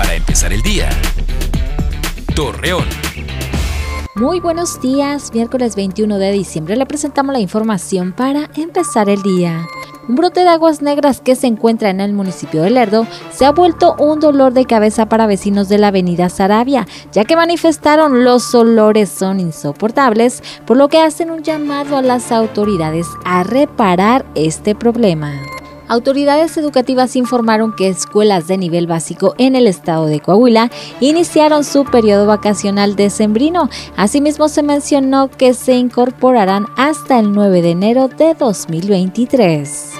Para empezar el día. Torreón. Muy buenos días, miércoles 21 de diciembre le presentamos la información para empezar el día. Un brote de aguas negras que se encuentra en el municipio de Lerdo se ha vuelto un dolor de cabeza para vecinos de la avenida Sarabia, ya que manifestaron los olores son insoportables, por lo que hacen un llamado a las autoridades a reparar este problema. Autoridades educativas informaron que escuelas de nivel básico en el estado de Coahuila iniciaron su periodo vacacional decembrino. Asimismo, se mencionó que se incorporarán hasta el 9 de enero de 2023.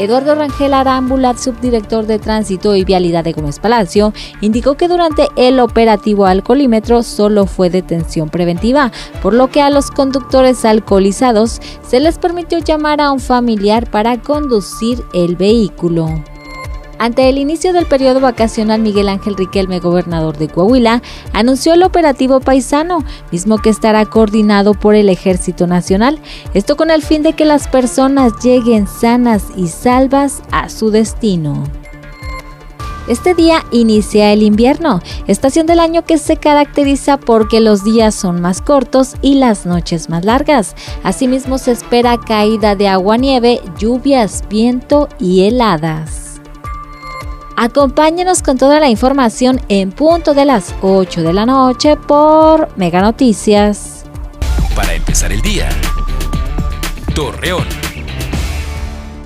Eduardo Rangel Arámbula, subdirector de Tránsito y Vialidad de Gómez Palacio, indicó que durante el operativo alcoholímetro solo fue detención preventiva, por lo que a los conductores alcoholizados se les permitió llamar a un familiar para conducir el vehículo. Ante el inicio del periodo vacacional, Miguel Ángel Riquelme, gobernador de Coahuila, anunció el operativo paisano, mismo que estará coordinado por el Ejército Nacional. Esto con el fin de que las personas lleguen sanas y salvas a su destino. Este día inicia el invierno, estación del año que se caracteriza porque los días son más cortos y las noches más largas. Asimismo se espera caída de agua nieve, lluvias, viento y heladas. Acompáñenos con toda la información en punto de las 8 de la noche por Mega Noticias. Para empezar el día. Torreón.